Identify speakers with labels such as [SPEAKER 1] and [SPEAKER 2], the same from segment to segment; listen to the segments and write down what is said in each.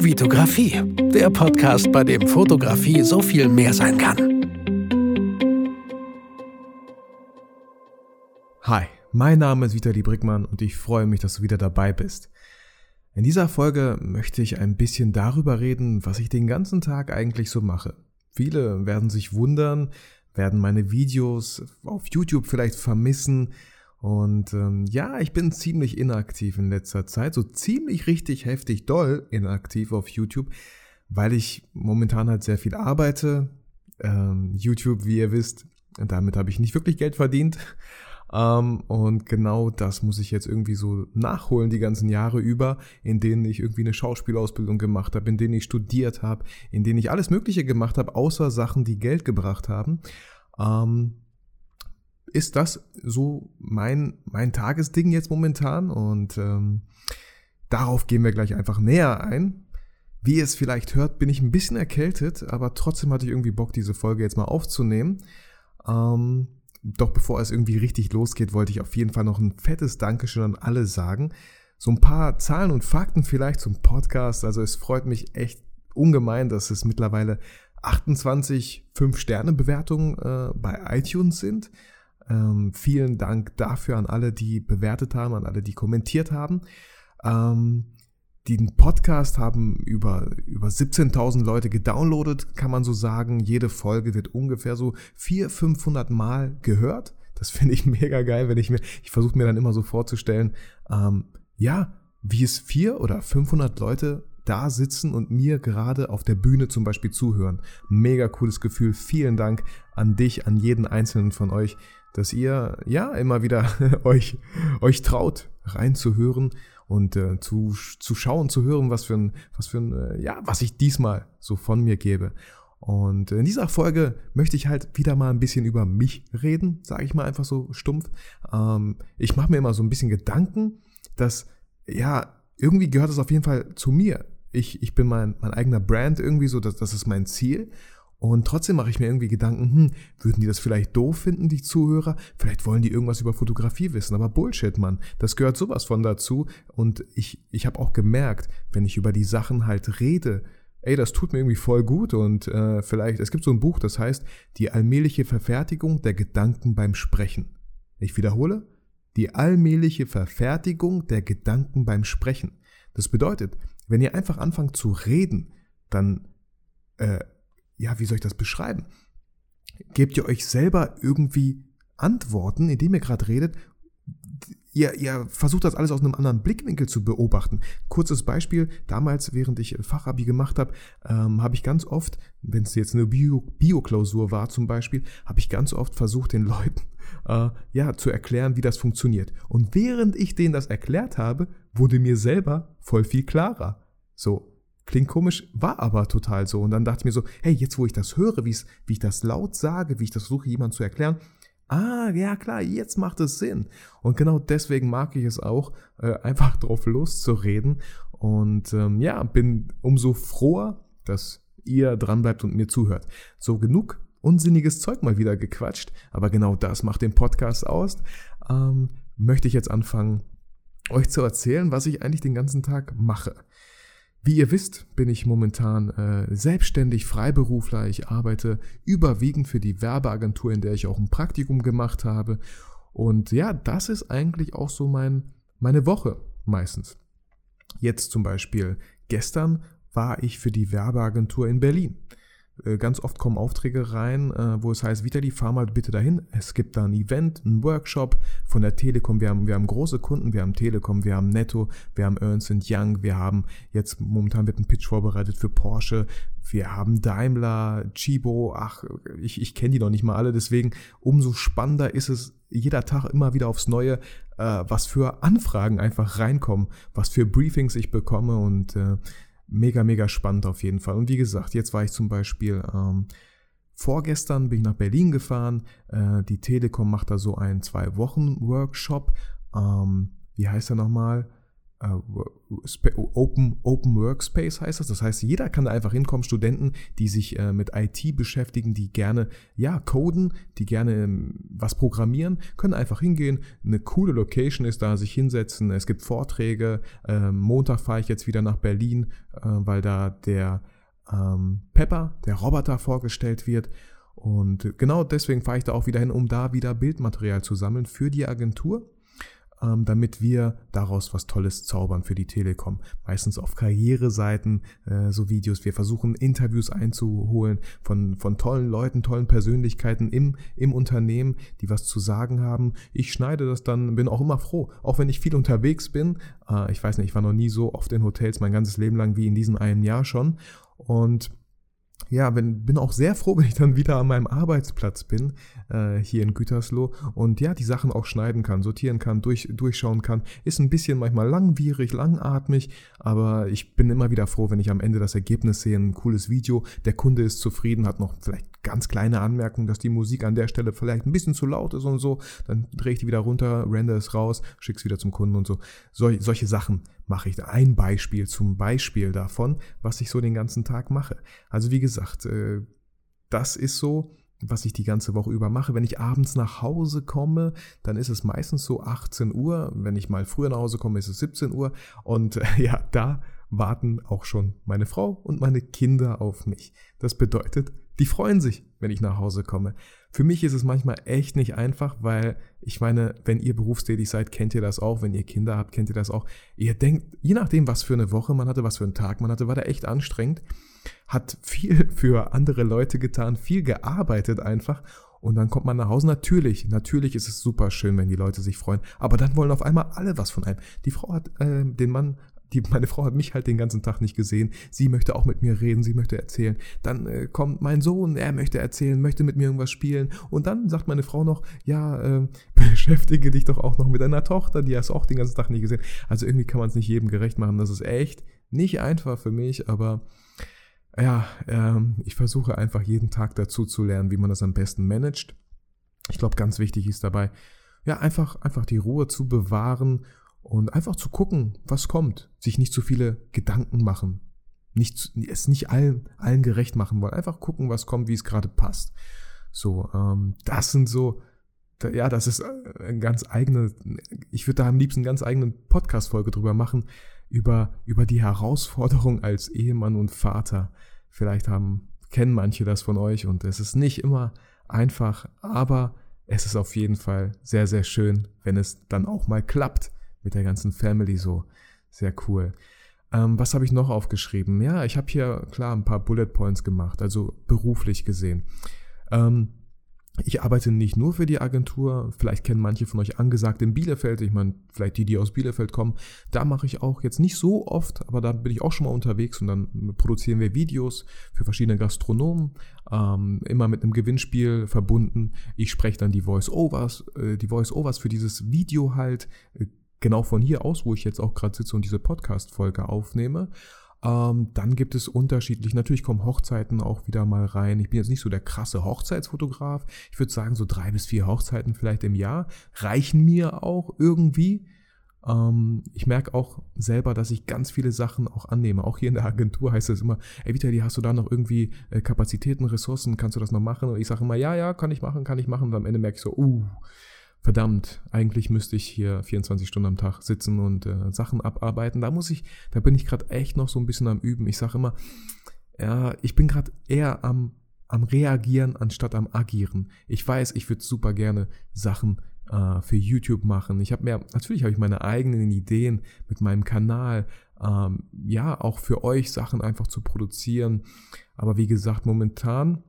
[SPEAKER 1] Vitografie, der Podcast, bei dem Fotografie so viel mehr sein kann.
[SPEAKER 2] Hi, mein Name ist Vitali Brickmann und ich freue mich, dass du wieder dabei bist. In dieser Folge möchte ich ein bisschen darüber reden, was ich den ganzen Tag eigentlich so mache. Viele werden sich wundern, werden meine Videos auf YouTube vielleicht vermissen, und ähm, ja, ich bin ziemlich inaktiv in letzter Zeit, so ziemlich richtig heftig doll inaktiv auf YouTube, weil ich momentan halt sehr viel arbeite. Ähm, YouTube, wie ihr wisst, damit habe ich nicht wirklich Geld verdient. Ähm, und genau das muss ich jetzt irgendwie so nachholen die ganzen Jahre über, in denen ich irgendwie eine Schauspielausbildung gemacht habe, in denen ich studiert habe, in denen ich alles Mögliche gemacht habe, außer Sachen, die Geld gebracht haben. Ähm, ist das so mein, mein Tagesding jetzt momentan und ähm, darauf gehen wir gleich einfach näher ein. Wie ihr es vielleicht hört, bin ich ein bisschen erkältet, aber trotzdem hatte ich irgendwie Bock, diese Folge jetzt mal aufzunehmen. Ähm, doch bevor es irgendwie richtig losgeht, wollte ich auf jeden Fall noch ein fettes Dankeschön an alle sagen. So ein paar Zahlen und Fakten vielleicht zum Podcast. Also es freut mich echt ungemein, dass es mittlerweile 28 5-Sterne-Bewertungen äh, bei iTunes sind. Ähm, vielen Dank dafür an alle, die bewertet haben, an alle, die kommentiert haben. Ähm, den Podcast haben über, über 17.000 Leute gedownloadet, kann man so sagen. Jede Folge wird ungefähr so 400, 500 Mal gehört. Das finde ich mega geil, wenn ich mir, ich versuche mir dann immer so vorzustellen, ähm, ja, wie es vier oder 500 Leute da sitzen und mir gerade auf der Bühne zum Beispiel zuhören. Mega cooles Gefühl. Vielen Dank an dich, an jeden einzelnen von euch, dass ihr ja immer wieder euch, euch traut, reinzuhören und äh, zu, zu schauen, zu hören, was für ein, was für ein, äh, ja, was ich diesmal so von mir gebe. Und in dieser Folge möchte ich halt wieder mal ein bisschen über mich reden, sage ich mal einfach so stumpf. Ähm, ich mache mir immer so ein bisschen Gedanken, dass, ja, irgendwie gehört es auf jeden Fall zu mir. Ich, ich bin mein, mein eigener Brand irgendwie so, das, das ist mein Ziel. Und trotzdem mache ich mir irgendwie Gedanken, hm, würden die das vielleicht doof finden, die Zuhörer? Vielleicht wollen die irgendwas über Fotografie wissen, aber Bullshit, Mann. Das gehört sowas von dazu. Und ich, ich habe auch gemerkt, wenn ich über die Sachen halt rede, ey, das tut mir irgendwie voll gut und äh, vielleicht, es gibt so ein Buch, das heißt Die allmähliche Verfertigung der Gedanken beim Sprechen. Ich wiederhole, die allmähliche Verfertigung der Gedanken beim Sprechen. Das bedeutet, wenn ihr einfach anfangt zu reden, dann äh, ja, wie soll ich das beschreiben? Gebt ihr euch selber irgendwie Antworten, indem ihr gerade redet? Ihr, ihr versucht das alles aus einem anderen Blickwinkel zu beobachten. Kurzes Beispiel, damals, während ich Fachabi gemacht habe, ähm, habe ich ganz oft, wenn es jetzt eine Bio-Klausur Bio war zum Beispiel, habe ich ganz oft versucht, den Leuten äh, ja, zu erklären, wie das funktioniert. Und während ich denen das erklärt habe, wurde mir selber voll viel klarer. So, Klingt komisch, war aber total so. Und dann dachte ich mir so, hey, jetzt wo ich das höre, wie ich das laut sage, wie ich das versuche, jemand zu erklären, ah, ja klar, jetzt macht es Sinn. Und genau deswegen mag ich es auch, äh, einfach drauf loszureden. Und ähm, ja, bin umso froher, dass ihr dranbleibt und mir zuhört. So genug unsinniges Zeug mal wieder gequatscht, aber genau das macht den Podcast aus. Ähm, möchte ich jetzt anfangen, euch zu erzählen, was ich eigentlich den ganzen Tag mache. Wie ihr wisst, bin ich momentan äh, selbstständig Freiberufler. Ich arbeite überwiegend für die Werbeagentur, in der ich auch ein Praktikum gemacht habe. Und ja, das ist eigentlich auch so mein, meine Woche meistens. Jetzt zum Beispiel, gestern war ich für die Werbeagentur in Berlin. Äh, ganz oft kommen Aufträge rein, äh, wo es heißt, Vitali, fahr mal bitte dahin. Es gibt da ein Event, ein Workshop von der Telekom. Wir haben, wir haben große Kunden, wir haben Telekom, wir haben Netto, wir haben Ernst Young, wir haben jetzt momentan wird ein Pitch vorbereitet für Porsche, wir haben Daimler, Chibo, ach, ich, ich kenne die noch nicht mal alle, deswegen umso spannender ist es jeder Tag immer wieder aufs Neue, äh, was für Anfragen einfach reinkommen, was für Briefings ich bekomme und mega, mega spannend auf jeden Fall. Und wie gesagt, jetzt war ich zum Beispiel ähm, vorgestern bin ich nach Berlin gefahren. Äh, die Telekom macht da so einen zwei Wochen Workshop. Ähm, wie heißt er nochmal? Open, Open Workspace heißt das. Das heißt, jeder kann da einfach hinkommen, Studenten, die sich äh, mit IT beschäftigen, die gerne, ja, coden, die gerne ähm, was programmieren, können einfach hingehen. Eine coole Location ist da, sich hinsetzen. Es gibt Vorträge. Ähm, Montag fahre ich jetzt wieder nach Berlin, äh, weil da der ähm, Pepper, der Roboter, vorgestellt wird. Und genau deswegen fahre ich da auch wieder hin, um da wieder Bildmaterial zu sammeln für die Agentur ähm, damit wir daraus was Tolles zaubern für die Telekom. Meistens auf Karriereseiten äh, so Videos. Wir versuchen Interviews einzuholen von, von tollen Leuten, tollen Persönlichkeiten im, im Unternehmen, die was zu sagen haben. Ich schneide das dann, bin auch immer froh, auch wenn ich viel unterwegs bin. Äh, ich weiß nicht, ich war noch nie so oft in Hotels mein ganzes Leben lang wie in diesem einen Jahr schon. Und ja, bin, bin auch sehr froh, wenn ich dann wieder an meinem Arbeitsplatz bin, äh, hier in Gütersloh und ja, die Sachen auch schneiden kann, sortieren kann, durch, durchschauen kann. Ist ein bisschen manchmal langwierig, langatmig, aber ich bin immer wieder froh, wenn ich am Ende das Ergebnis sehe, ein cooles Video, der Kunde ist zufrieden, hat noch vielleicht ganz kleine Anmerkungen, dass die Musik an der Stelle vielleicht ein bisschen zu laut ist und so, dann drehe ich die wieder runter, render es raus, schicke es wieder zum Kunden und so. Sol solche Sachen mache ich. Ein Beispiel zum Beispiel davon, was ich so den ganzen Tag mache. Also wie gesagt, äh, das ist so, was ich die ganze Woche über mache. Wenn ich abends nach Hause komme, dann ist es meistens so 18 Uhr. Wenn ich mal früher nach Hause komme, ist es 17 Uhr. Und äh, ja, da warten auch schon meine Frau und meine Kinder auf mich. Das bedeutet, die freuen sich, wenn ich nach Hause komme. Für mich ist es manchmal echt nicht einfach, weil ich meine, wenn ihr berufstätig seid, kennt ihr das auch. Wenn ihr Kinder habt, kennt ihr das auch. Ihr denkt, je nachdem, was für eine Woche man hatte, was für einen Tag man hatte, war der echt anstrengend, hat viel für andere Leute getan, viel gearbeitet einfach. Und dann kommt man nach Hause. Natürlich, natürlich ist es super schön, wenn die Leute sich freuen. Aber dann wollen auf einmal alle was von einem. Die Frau hat äh, den Mann die, meine Frau hat mich halt den ganzen Tag nicht gesehen. Sie möchte auch mit mir reden, sie möchte erzählen. Dann äh, kommt mein Sohn, er möchte erzählen, möchte mit mir irgendwas spielen. Und dann sagt meine Frau noch, ja, äh, beschäftige dich doch auch noch mit deiner Tochter, die hast auch den ganzen Tag nicht gesehen. Also irgendwie kann man es nicht jedem gerecht machen. Das ist echt nicht einfach für mich, aber ja, ähm, ich versuche einfach jeden Tag dazu zu lernen, wie man das am besten managt. Ich glaube, ganz wichtig ist dabei, ja, einfach, einfach die Ruhe zu bewahren und einfach zu gucken, was kommt. Sich nicht zu viele Gedanken machen. Nicht, es nicht allen, allen gerecht machen wollen. Einfach gucken, was kommt, wie es gerade passt. So, ähm, das sind so, ja, das ist äh, ein ganz eigene, ich würde da am liebsten eine ganz eigene Podcast-Folge drüber machen, über, über die Herausforderung als Ehemann und Vater. Vielleicht haben, kennen manche das von euch und es ist nicht immer einfach, aber es ist auf jeden Fall sehr, sehr schön, wenn es dann auch mal klappt mit der ganzen Family so. Sehr cool. Ähm, was habe ich noch aufgeschrieben? Ja, ich habe hier klar ein paar Bullet Points gemacht, also beruflich gesehen. Ähm, ich arbeite nicht nur für die Agentur, vielleicht kennen manche von euch angesagt in Bielefeld, ich meine, vielleicht die, die aus Bielefeld kommen. Da mache ich auch jetzt nicht so oft, aber da bin ich auch schon mal unterwegs und dann produzieren wir Videos für verschiedene Gastronomen, ähm, immer mit einem Gewinnspiel verbunden. Ich spreche dann die Voice-Overs, äh, die Voice-Overs für dieses Video halt, äh, genau von hier aus, wo ich jetzt auch gerade sitze und diese Podcast-Folge aufnehme. Ähm, dann gibt es unterschiedlich, natürlich kommen Hochzeiten auch wieder mal rein. Ich bin jetzt nicht so der krasse Hochzeitsfotograf. Ich würde sagen, so drei bis vier Hochzeiten vielleicht im Jahr reichen mir auch irgendwie. Ähm, ich merke auch selber, dass ich ganz viele Sachen auch annehme. Auch hier in der Agentur heißt es immer, ey Vitali, hast du da noch irgendwie äh, Kapazitäten, Ressourcen, kannst du das noch machen? Und ich sage immer, ja, ja, kann ich machen, kann ich machen. Und am Ende merke ich so, uh, verdammt, eigentlich müsste ich hier 24 Stunden am Tag sitzen und äh, Sachen abarbeiten. Da muss ich, da bin ich gerade echt noch so ein bisschen am Üben. Ich sage immer, ja, ich bin gerade eher am, am Reagieren anstatt am Agieren. Ich weiß, ich würde super gerne Sachen äh, für YouTube machen. Ich habe mir, natürlich habe ich meine eigenen Ideen mit meinem Kanal, ähm, ja, auch für euch Sachen einfach zu produzieren. Aber wie gesagt, momentan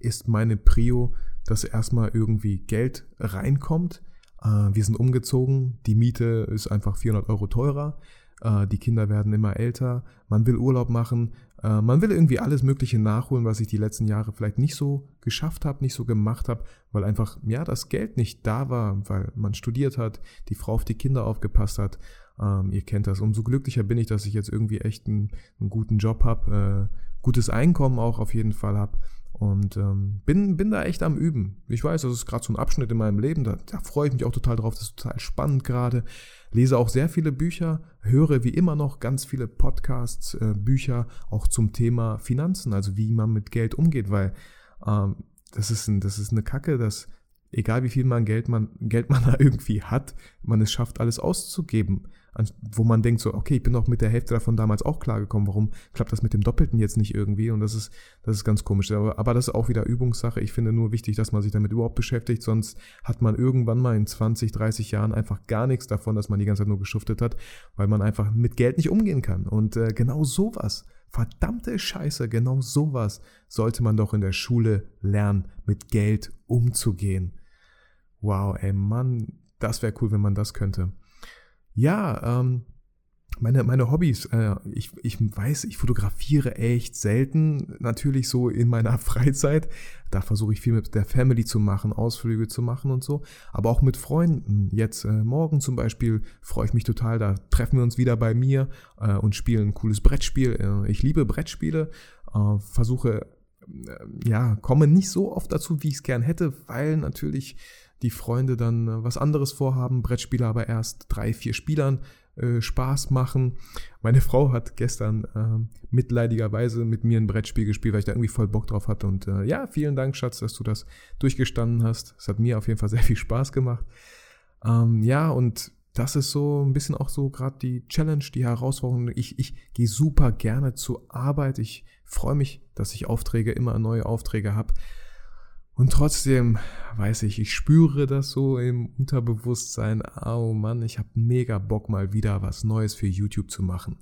[SPEAKER 2] ist meine Prio dass erstmal irgendwie Geld reinkommt. Äh, wir sind umgezogen, die Miete ist einfach 400 Euro teurer, äh, die Kinder werden immer älter, man will Urlaub machen, äh, man will irgendwie alles Mögliche nachholen, was ich die letzten Jahre vielleicht nicht so geschafft habe, nicht so gemacht habe, weil einfach, ja, das Geld nicht da war, weil man studiert hat, die Frau auf die Kinder aufgepasst hat. Ähm, ihr kennt das. Umso glücklicher bin ich, dass ich jetzt irgendwie echt einen, einen guten Job habe, gutes Einkommen auch auf jeden Fall habe. Und ähm, bin, bin da echt am Üben. Ich weiß, das ist gerade so ein Abschnitt in meinem Leben, da, da freue ich mich auch total drauf, das ist total spannend gerade. Lese auch sehr viele Bücher, höre wie immer noch ganz viele Podcasts, äh, Bücher auch zum Thema Finanzen, also wie man mit Geld umgeht, weil ähm, das, ist ein, das ist eine Kacke, dass egal wie viel man Geld man, Geld man da irgendwie hat, man es schafft, alles auszugeben wo man denkt so, okay, ich bin doch mit der Hälfte davon damals auch klargekommen, warum klappt das mit dem Doppelten jetzt nicht irgendwie? Und das ist, das ist ganz komisch. Aber, aber das ist auch wieder Übungssache. Ich finde nur wichtig, dass man sich damit überhaupt beschäftigt, sonst hat man irgendwann mal in 20, 30 Jahren einfach gar nichts davon, dass man die ganze Zeit nur geschuftet hat, weil man einfach mit Geld nicht umgehen kann. Und äh, genau sowas, verdammte Scheiße, genau sowas sollte man doch in der Schule lernen, mit Geld umzugehen. Wow, ey Mann, das wäre cool, wenn man das könnte. Ja, ähm, meine, meine Hobbys, äh, ich, ich weiß, ich fotografiere echt selten, natürlich so in meiner Freizeit. Da versuche ich viel mit der Family zu machen, Ausflüge zu machen und so, aber auch mit Freunden. Jetzt äh, morgen zum Beispiel freue ich mich total, da treffen wir uns wieder bei mir äh, und spielen ein cooles Brettspiel. Äh, ich liebe Brettspiele, äh, versuche, äh, ja, komme nicht so oft dazu, wie ich es gern hätte, weil natürlich die Freunde dann was anderes vorhaben, Brettspiele aber erst drei, vier Spielern äh, Spaß machen. Meine Frau hat gestern äh, mitleidigerweise mit mir ein Brettspiel gespielt, weil ich da irgendwie voll Bock drauf hatte. Und äh, ja, vielen Dank, Schatz, dass du das durchgestanden hast. Es hat mir auf jeden Fall sehr viel Spaß gemacht. Ähm, ja, und das ist so ein bisschen auch so gerade die Challenge, die Herausforderung. Ich, ich gehe super gerne zur Arbeit. Ich freue mich, dass ich Aufträge, immer neue Aufträge habe. Und trotzdem weiß ich, ich spüre das so im Unterbewusstsein. Oh Mann, ich habe mega Bock mal wieder was Neues für YouTube zu machen.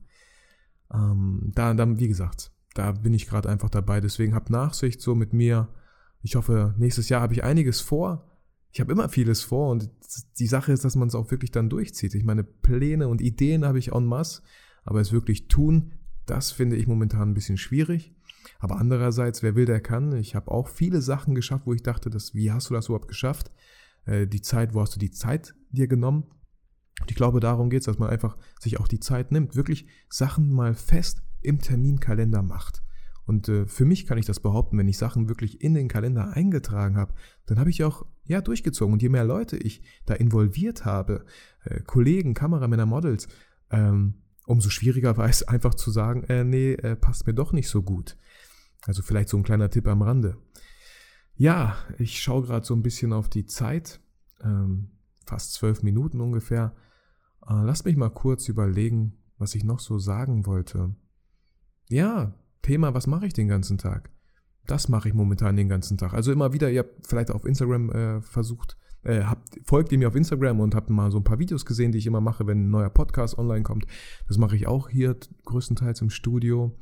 [SPEAKER 2] Ähm, da, dann, wie gesagt, da bin ich gerade einfach dabei. Deswegen habt Nachsicht so mit mir. Ich hoffe, nächstes Jahr habe ich einiges vor. Ich habe immer vieles vor und die Sache ist, dass man es auch wirklich dann durchzieht. Ich meine, Pläne und Ideen habe ich en masse, aber es wirklich tun, das finde ich momentan ein bisschen schwierig. Aber andererseits, wer will, der kann. Ich habe auch viele Sachen geschafft, wo ich dachte, dass, wie hast du das überhaupt geschafft? Äh, die Zeit, wo hast du die Zeit dir genommen? Und ich glaube, darum geht es, dass man einfach sich auch die Zeit nimmt, wirklich Sachen mal fest im Terminkalender macht. Und äh, für mich kann ich das behaupten, wenn ich Sachen wirklich in den Kalender eingetragen habe, dann habe ich auch ja durchgezogen. Und je mehr Leute ich da involviert habe, äh, Kollegen, Kameramänner, Models, ähm, umso schwieriger war es einfach zu sagen, äh, nee, äh, passt mir doch nicht so gut. Also vielleicht so ein kleiner Tipp am Rande. Ja, ich schaue gerade so ein bisschen auf die Zeit, ähm, fast zwölf Minuten ungefähr. Äh, lasst mich mal kurz überlegen, was ich noch so sagen wollte. Ja, Thema, was mache ich den ganzen Tag? Das mache ich momentan den ganzen Tag. Also immer wieder, ihr habt vielleicht auf Instagram äh, versucht, äh, habt, folgt ihr mir auf Instagram und habt mal so ein paar Videos gesehen, die ich immer mache, wenn ein neuer Podcast online kommt. Das mache ich auch hier größtenteils im Studio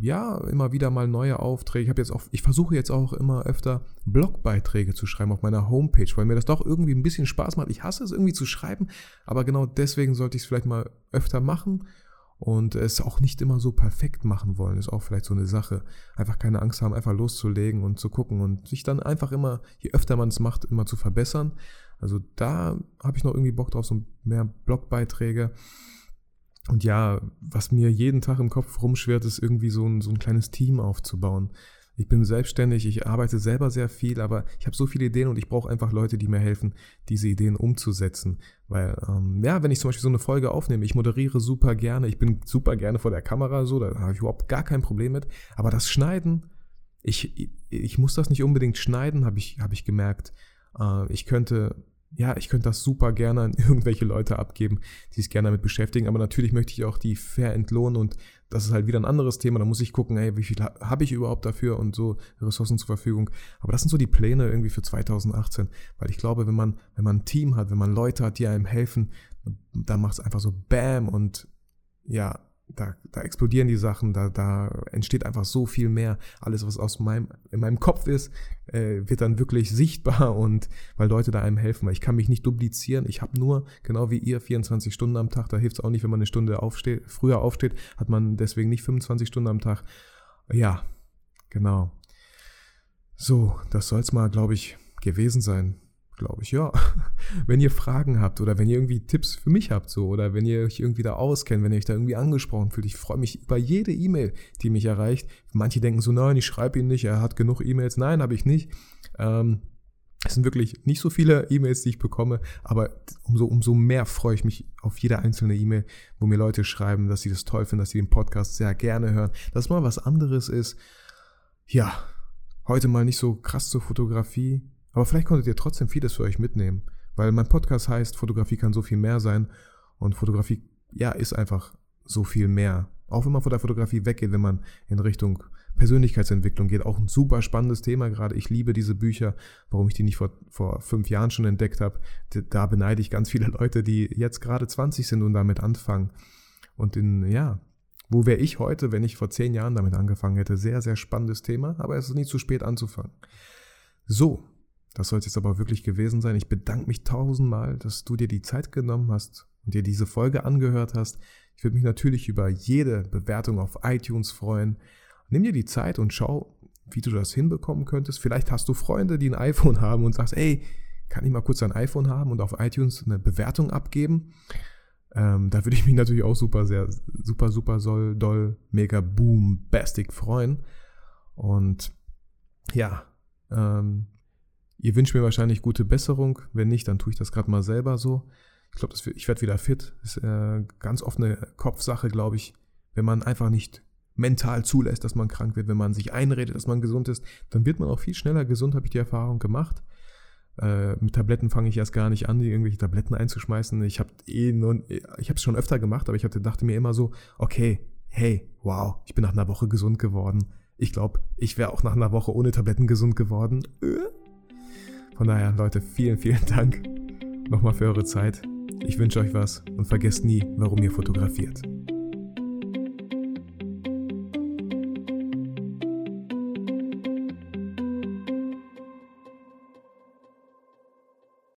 [SPEAKER 2] ja, immer wieder mal neue Aufträge. Ich habe jetzt auch, ich versuche jetzt auch immer öfter Blogbeiträge zu schreiben auf meiner Homepage, weil mir das doch irgendwie ein bisschen Spaß macht. Ich hasse es irgendwie zu schreiben, aber genau deswegen sollte ich es vielleicht mal öfter machen und es auch nicht immer so perfekt machen wollen, ist auch vielleicht so eine Sache. Einfach keine Angst haben, einfach loszulegen und zu gucken und sich dann einfach immer, je öfter man es macht, immer zu verbessern. Also da habe ich noch irgendwie Bock drauf, so mehr Blogbeiträge. Und ja, was mir jeden Tag im Kopf rumschwert, ist irgendwie so ein, so ein kleines Team aufzubauen. Ich bin selbstständig, ich arbeite selber sehr viel, aber ich habe so viele Ideen und ich brauche einfach Leute, die mir helfen, diese Ideen umzusetzen. Weil, ähm, ja, wenn ich zum Beispiel so eine Folge aufnehme, ich moderiere super gerne, ich bin super gerne vor der Kamera, so, da habe ich überhaupt gar kein Problem mit. Aber das Schneiden, ich, ich muss das nicht unbedingt schneiden, habe ich, hab ich gemerkt. Äh, ich könnte ja, ich könnte das super gerne an irgendwelche Leute abgeben, die sich gerne damit beschäftigen, aber natürlich möchte ich auch die fair entlohnen und das ist halt wieder ein anderes Thema, da muss ich gucken, ey, wie viel habe ich überhaupt dafür und so Ressourcen zur Verfügung. Aber das sind so die Pläne irgendwie für 2018, weil ich glaube, wenn man, wenn man ein Team hat, wenn man Leute hat, die einem helfen, dann macht es einfach so Bam und ja, da, da explodieren die Sachen, da, da entsteht einfach so viel mehr. Alles, was aus meinem, in meinem Kopf ist, äh, wird dann wirklich sichtbar und weil Leute da einem helfen, weil ich kann mich nicht duplizieren. Ich habe nur, genau wie ihr, 24 Stunden am Tag. Da hilft es auch nicht, wenn man eine Stunde aufsteht, früher aufsteht, hat man deswegen nicht 25 Stunden am Tag. Ja, genau. So, das soll es mal, glaube ich, gewesen sein. Glaube ich, ja. wenn ihr Fragen habt oder wenn ihr irgendwie Tipps für mich habt, so, oder wenn ihr euch irgendwie da auskennt, wenn ihr euch da irgendwie angesprochen fühlt, ich freue mich über jede E-Mail, die mich erreicht. Manche denken so, nein, ich schreibe ihn nicht, er hat genug E-Mails. Nein, habe ich nicht. Ähm, es sind wirklich nicht so viele E-Mails, die ich bekomme, aber umso, umso mehr freue ich mich auf jede einzelne E-Mail, wo mir Leute schreiben, dass sie das toll finden, dass sie den Podcast sehr gerne hören, dass mal was anderes ist. Ja, heute mal nicht so krass zur Fotografie, aber vielleicht konntet ihr trotzdem vieles für euch mitnehmen, weil mein Podcast heißt, Fotografie kann so viel mehr sein und Fotografie, ja, ist einfach so viel mehr. Auch wenn man von der Fotografie weggeht, wenn man in Richtung Persönlichkeitsentwicklung geht. Auch ein super spannendes Thema gerade. Ich liebe diese Bücher. Warum ich die nicht vor, vor fünf Jahren schon entdeckt habe, da beneide ich ganz viele Leute, die jetzt gerade 20 sind und damit anfangen. Und in, ja, wo wäre ich heute, wenn ich vor zehn Jahren damit angefangen hätte? Sehr, sehr spannendes Thema, aber es ist nicht zu spät anzufangen. So, das soll es jetzt aber wirklich gewesen sein. Ich bedanke mich tausendmal, dass du dir die Zeit genommen hast und dir diese Folge angehört hast. Ich würde mich natürlich über jede Bewertung auf iTunes freuen. Nimm dir die Zeit und schau, wie du das hinbekommen könntest. Vielleicht hast du Freunde, die ein iPhone haben und sagst, ey, kann ich mal kurz ein iPhone haben und auf iTunes eine Bewertung abgeben? Ähm, da würde ich mich natürlich auch super, sehr, super, super, soll, doll, mega, boom, bastig freuen. Und ja, ähm, ihr wünscht mir wahrscheinlich gute Besserung. Wenn nicht, dann tue ich das gerade mal selber so. Ich glaube, ich werde wieder fit. Das ist äh, ganz oft eine Kopfsache, glaube ich, wenn man einfach nicht mental zulässt, dass man krank wird, wenn man sich einredet, dass man gesund ist, dann wird man auch viel schneller gesund, habe ich die Erfahrung gemacht. Äh, mit Tabletten fange ich erst gar nicht an, irgendwelche Tabletten einzuschmeißen. Ich habe eh nur, ich habe es schon öfter gemacht, aber ich hatte, dachte mir immer so, okay, hey, wow, ich bin nach einer Woche gesund geworden. Ich glaube, ich wäre auch nach einer Woche ohne Tabletten gesund geworden. Von daher, Leute, vielen, vielen Dank nochmal für eure Zeit. Ich wünsche euch was und vergesst nie, warum ihr fotografiert.